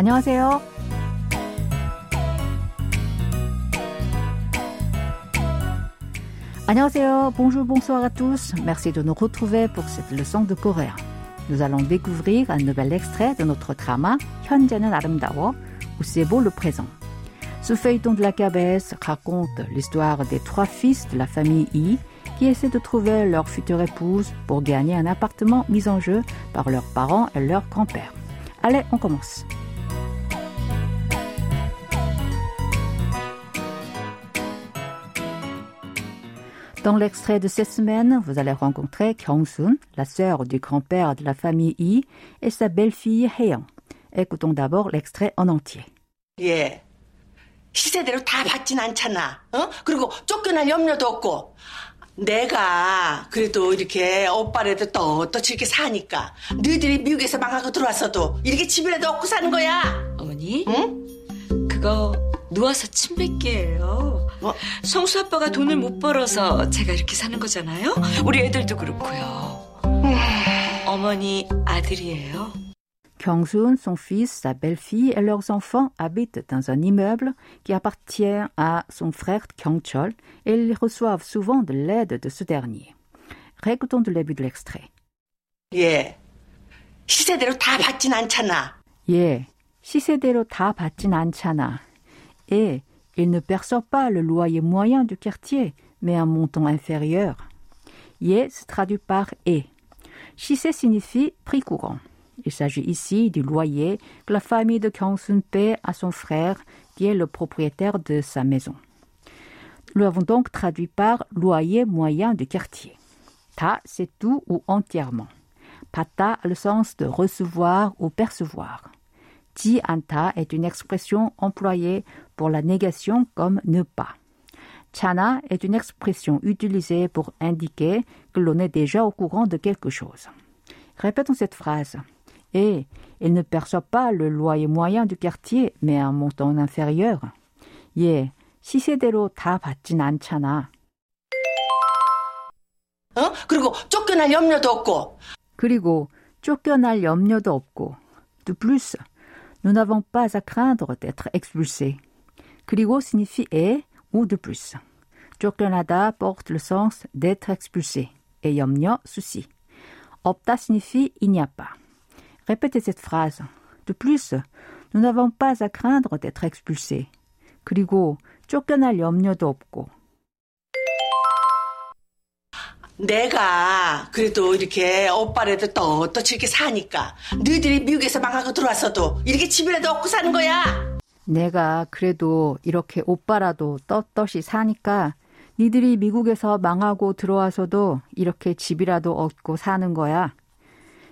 안녕하세요. 안녕하세요. Bonjour, bonsoir à tous. Merci de nous retrouver pour cette leçon de coréen. Nous allons découvrir un nouvel extrait de notre drama 현재는 아름다워 où c'est beau le présent. Ce feuilleton de la cabesse raconte l'histoire des trois fils de la famille Yi qui essaient de trouver leur future épouse pour gagner un appartement mis en jeu par leurs parents et leur grand-père. Allez, on commence. Dans l'extrait de cette semaine, vous allez rencontrer Kyung-sun, la sœur du grand-père de la famille Yi, et sa belle-fille Haeyoung. Écoutons d'abord l'extrait en entier. 예. 시세대로 다 받진 않잖아. 어? 그리고 쫓겨날 염려도 없고. 내가 그래도 이렇게 오빠라도 떳떳이 이렇게 사니까 너희들이 미국에서 망하고 들어왔어도 이렇게 집이라도 얻고 사는 거야. 어머니, 응? 그거 누워서 침 뱉기예요. 어? 성수 아빠가 돈을 못 벌어서 제가 이렇게 사는 거잖아요. 우리 애들도 그렇고요. 어머니 아들이에요. Kyung-sun, son fils, sa belle-fille et leurs enfants habitent dans un immeuble qui appartient à son frère Kyung-chol et ils reçoivent souvent de l'aide de ce dernier. Récoutons le début de l'extrait. 예. 시세대로 다 받진 않잖아. 예, 시세대로 다 받진 않잖아. Et il ne perçoit pas le loyer moyen du quartier, mais un montant inférieur. Ye se traduit par et. Shise signifie prix courant. Il s'agit ici du loyer que la famille de Kyung-sun paie à son frère, qui est le propriétaire de sa maison. Nous l'avons donc traduit par loyer moyen du quartier. Ta, c'est tout ou entièrement. Pata a le sens de recevoir ou percevoir. Ti anta est une expression employée pour la négation comme ne pas. Chana est une expression utilisée pour indiquer que l'on est déjà au courant de quelque chose. Répétons cette phrase. Et il ne perçoit pas le loyer moyen du quartier, mais un montant inférieur. 예, 시세대로 다 받진 않잖아. 어? 그리고 쫓겨날 염려도 없고. 그리고 쫓겨날 염려도 없고. De plus, nous n'avons pas à craindre d'être expulsés. 그리고 signifie et ou de plus. 쫓겨나다 porte le sens d'être expulsé et 염려 souci. 없다 signifie il n'y a pas. Répétez cette phrase. De plus, nous n'avons pas à craindre d'être expulsés. 그리고 쫓겨날 염려도 없고. 내가 그래도 이렇게 오빠라도 떳떳이 이렇게 사니까 너희들이 미국에서 망하고 들어왔어도 이렇게 집이라도 얻고 사는 거야. 내가 그래도 이렇게 오빠라도 떳떳이 사니까 니들이 미국에서 망하고 들어와서도 이렇게 집이라도 얻고 사는 거야.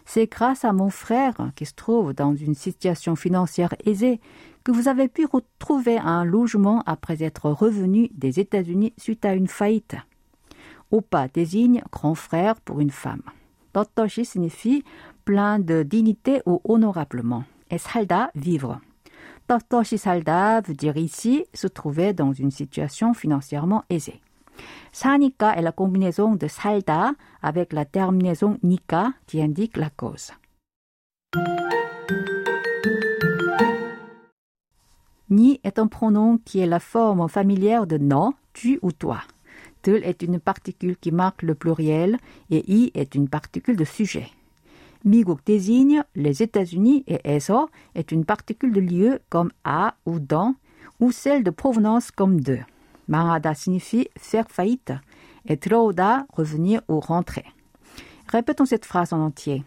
C'est grâce à mon frère qui se trouve dans une situation financière aisée que vous avez pu retrouver un logement après être revenu des États-Unis suite à une faillite. Opa désigne grand frère pour une femme. Totoshi signifie plein de dignité ou honorablement. Et salda, vivre. Totoshi salda veut dire ici se trouver dans une situation financièrement aisée. Sanika est la combinaison de salda avec la terminaison nika qui indique la cause. Ni est un pronom qui est la forme familière de non, tu ou toi tul est une particule qui marque le pluriel et i est une particule de sujet. 미국 désigne les États-Unis et eso est une particule de lieu comme à ou dans ou celle de provenance comme de. Marada signifie faire faillite et trouda revenir ou rentrer. Répétons cette phrase en entier.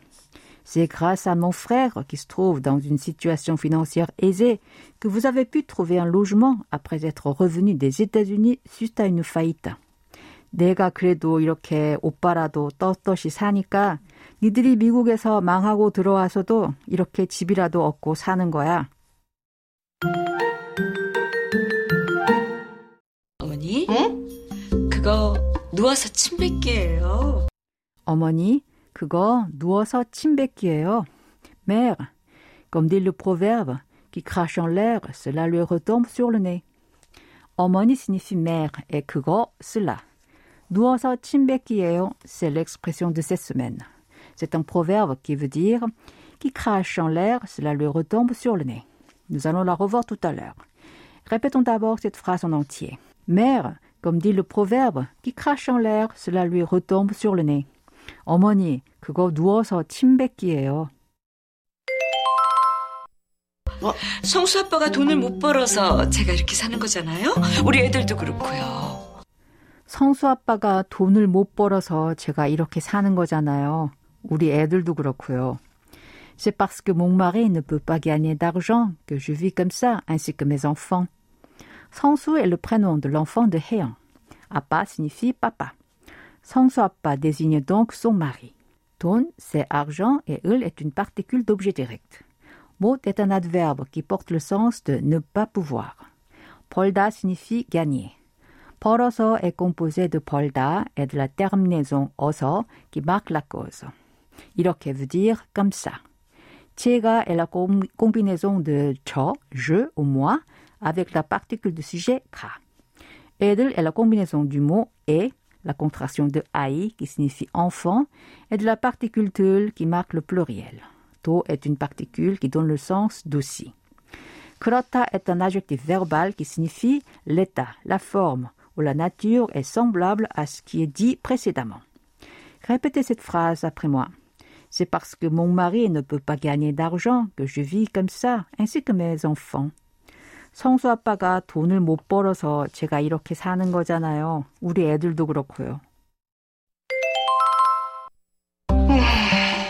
C'est grâce à mon frère qui se trouve dans une situation financière aisée que vous avez pu trouver un logement après être revenu des États-Unis suite à une faillite. 내가 그래도 이렇게 오빠라도 떳떳이 사니까 니들이 미국에서 망하고 들어와서도 이렇게 집이라도 얻고 사는 거야. 어머니, 응? 그거 누워서 침 뱉기예요. 어머니, 그거 누워서 침 뱉기예요. Mère, comme dit le proverbe, qui crache en l'air, cela lui retombe sur le nez. 어머니 signifie mère et 그거, cela. 누워서 침 뱉기예요, c'est l'expression de cette semaine. C'est un proverbe qui veut dire qui crache en l'air, cela lui retombe sur le nez. Nous allons la revoir tout à l'heure. Répétons d'abord cette phrase en entier. Mère, comme dit le proverbe, qui crache en l'air, cela lui retombe sur le nez. 어머니, 그거 누워서 침 뱉기예요. 성수 아빠가 돈을 못 벌어서 제가 이렇게 사는 거잖아요. 우리 애들도 그렇고요. 성수 아빠가 돈을 못 벌어서 제가 이렇게 사는 거잖아요. 우리 애들도 그렇고요. C'est parce que mon mari ne peut pas gagner d'argent que je vis comme ça, ainsi que mes enfants. 성수 est le prénom de l'enfant de Heian. Appa signifie papa. 성수 아빠 désigne donc son mari. 돈, c'est argent et 을 est une particule d'objet direct. Mot est un adverbe qui porte le sens de ne pas pouvoir. 벌다 signifie gagner. 벌어서 est composé de 벌다 et de la terminaison 어서 qui marque la cause. 이렇게 veut dire comme ça. 제가 est la com- combinaison de 저, je ou moi avec la particule de sujet 가. 애들 est la combinaison du mot et, la contraction de 아이 qui signifie enfant, et de la particule 들 qui marque le pluriel. 도 est une particule qui donne le sens d'aussi. 그렇다 est un adjectif verbal qui signifie l'état, la forme, ou la nature est semblable à ce qui est dit précédemment. Répétez cette phrase après moi. C'est parce que mon mari ne peut pas gagner d'argent que je vis comme ça, ainsi que mes enfants. 성수 아빠가 돈을 못 벌어서 제가 이렇게 사는 거잖아요. 우리 애들도 그렇고요.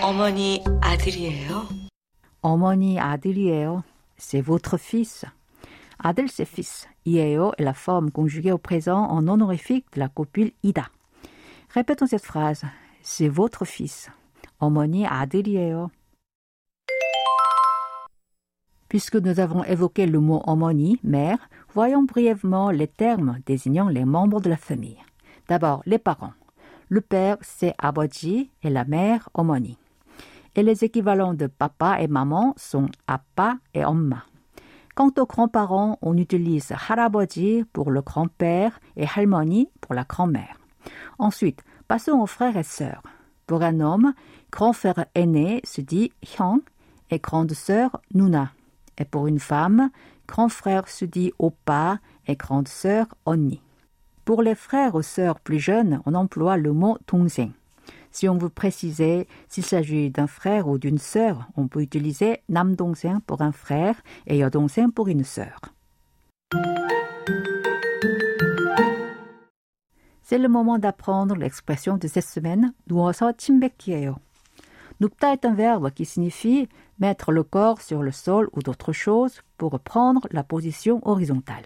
어머니 아들이에요. 어머니 아들이에요. C'est votre fils. 아들 c'est fils. 이에요 est la forme conjuguée au présent en honorifique de la copule ida. Répétons cette phrase. C'est votre fils. 어머니 아들이에요. Puisque nous avons évoqué le mot 어머니, mère, voyons brièvement les termes désignant les membres de la famille. D'abord, les parents. Le père, c'est 아버지 et la mère, 어머니. Et les équivalents de papa et maman sont 아빠 et 엄마. Quant aux grands-parents, on utilise 할아버지 pour le grand-père et 할머니 pour la grand-mère. Ensuite, passons aux frères et sœurs. Pour un homme, grand frère aîné se dit 형 et grande sœur 누나. Et pour une femme, grand frère se dit 오빠 et grande sœur 언니. Pour les frères ou sœurs plus jeunes, on emploie le mot 동생. Si on veut préciser s'il s'agit d'un frère ou d'une sœur, on peut utiliser 남동생 pour un frère et 여동생 pour une sœur. C'est le moment d'apprendre l'expression de cette semaine 누워서 침 뱉기예요. 눕다 est un verbe qui signifie mettre le corps sur le sol ou d'autres choses pour prendre la position horizontale.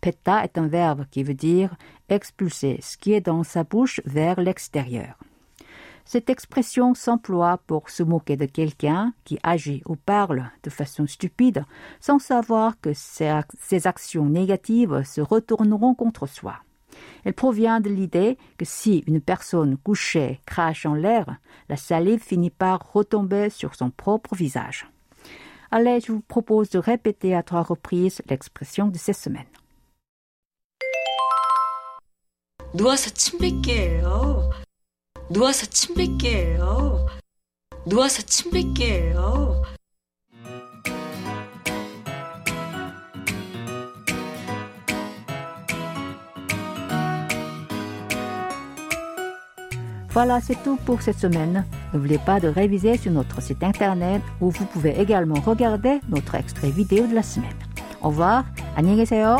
뱉다 est un verbe qui veut dire expulser ce qui est dans sa bouche vers l'extérieur. Cette expression s'emploie pour se moquer de quelqu'un qui agit ou parle de façon stupide sans savoir que ses, ac- ses actions négatives se retourneront contre soi. Elle provient de l'idée que si une personne couchée crache en l'air, la salive finit par retomber sur son propre visage. Allez, je vous propose de répéter à trois reprises l'expression de cette semaine. 누워서 침 뱉기예요. 누워서 침 뱉기예요. 누워서 침 뱉기예요. Voilà, c'est tout pour cette semaine. N'oubliez pas de réviser sur notre site internet où vous pouvez également regarder notre extrait vidéo de la semaine. Au revoir, 안녕히 계세요.